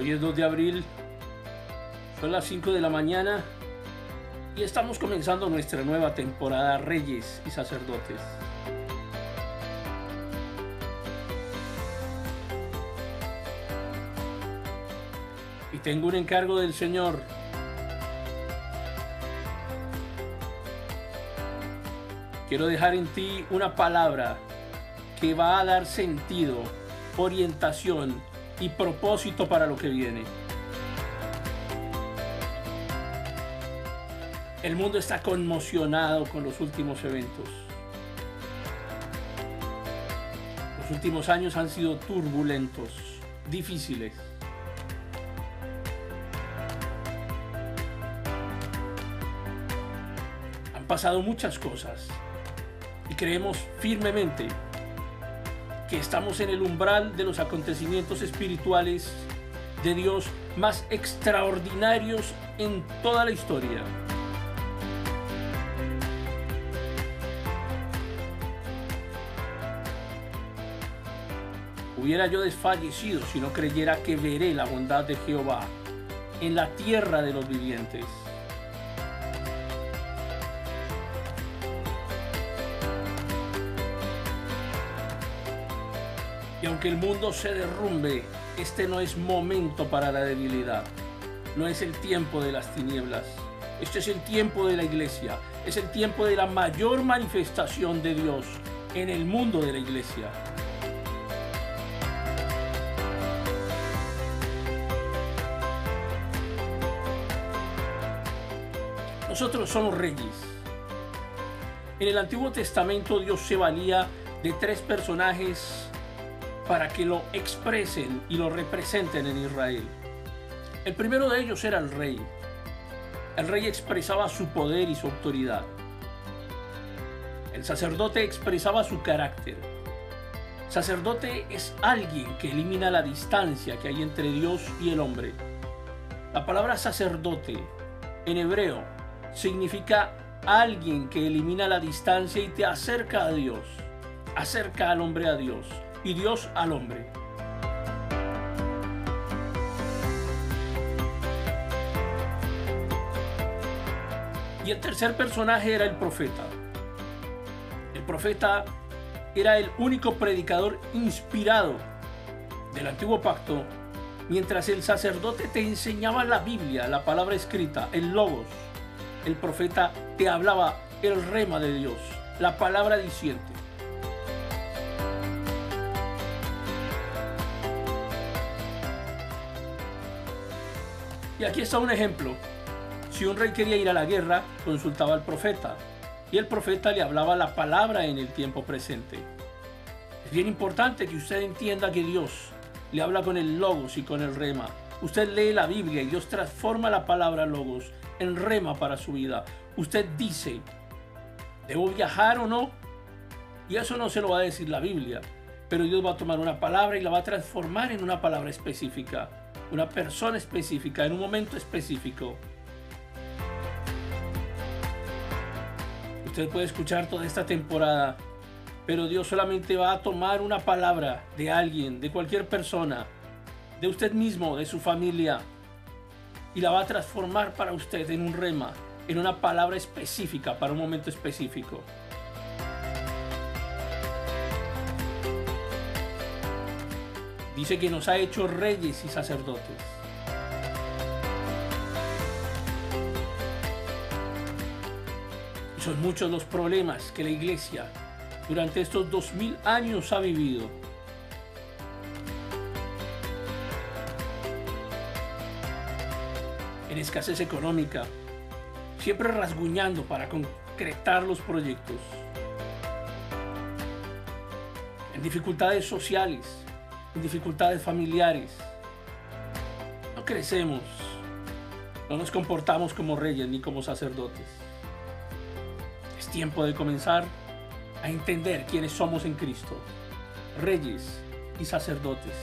Hoy es 2 de abril, son las 5 de la mañana y estamos comenzando nuestra nueva temporada Reyes y Sacerdotes. Y tengo un encargo del Señor. Quiero dejar en ti una palabra que va a dar sentido, orientación y propósito para lo que viene. El mundo está conmocionado con los últimos eventos. Los últimos años han sido turbulentos, difíciles. Han pasado muchas cosas y creemos firmemente que estamos en el umbral de los acontecimientos espirituales de Dios más extraordinarios en toda la historia. Hubiera yo desfallecido si no creyera que veré la bondad de Jehová en la tierra de los vivientes. Y aunque el mundo se derrumbe, este no es momento para la debilidad. No es el tiempo de las tinieblas. Este es el tiempo de la iglesia. Es el tiempo de la mayor manifestación de Dios en el mundo de la iglesia. Nosotros somos reyes. En el Antiguo Testamento Dios se valía de tres personajes para que lo expresen y lo representen en Israel. El primero de ellos era el rey. El rey expresaba su poder y su autoridad. El sacerdote expresaba su carácter. Sacerdote es alguien que elimina la distancia que hay entre Dios y el hombre. La palabra sacerdote en hebreo significa alguien que elimina la distancia y te acerca a Dios, acerca al hombre a Dios y Dios al hombre. Y el tercer personaje era el profeta. El profeta era el único predicador inspirado del antiguo pacto, mientras el sacerdote te enseñaba la Biblia, la palabra escrita, el logos. El profeta te hablaba el rema de Dios, la palabra diciente. Y aquí está un ejemplo. Si un rey quería ir a la guerra, consultaba al profeta y el profeta le hablaba la palabra en el tiempo presente. Es bien importante que usted entienda que Dios le habla con el logos y con el rema. Usted lee la Biblia y Dios transforma la palabra logos en rema para su vida. Usted dice, ¿debo viajar o no? Y eso no se lo va a decir la Biblia, pero Dios va a tomar una palabra y la va a transformar en una palabra específica una persona específica en un momento específico. Usted puede escuchar toda esta temporada, pero Dios solamente va a tomar una palabra de alguien, de cualquier persona, de usted mismo, de su familia, y la va a transformar para usted en un rema, en una palabra específica para un momento específico. Dice que nos ha hecho reyes y sacerdotes. Son muchos los problemas que la iglesia durante estos dos mil años ha vivido. En escasez económica, siempre rasguñando para concretar los proyectos. En dificultades sociales, dificultades familiares. No crecemos, no nos comportamos como reyes ni como sacerdotes. Es tiempo de comenzar a entender quiénes somos en Cristo, reyes y sacerdotes.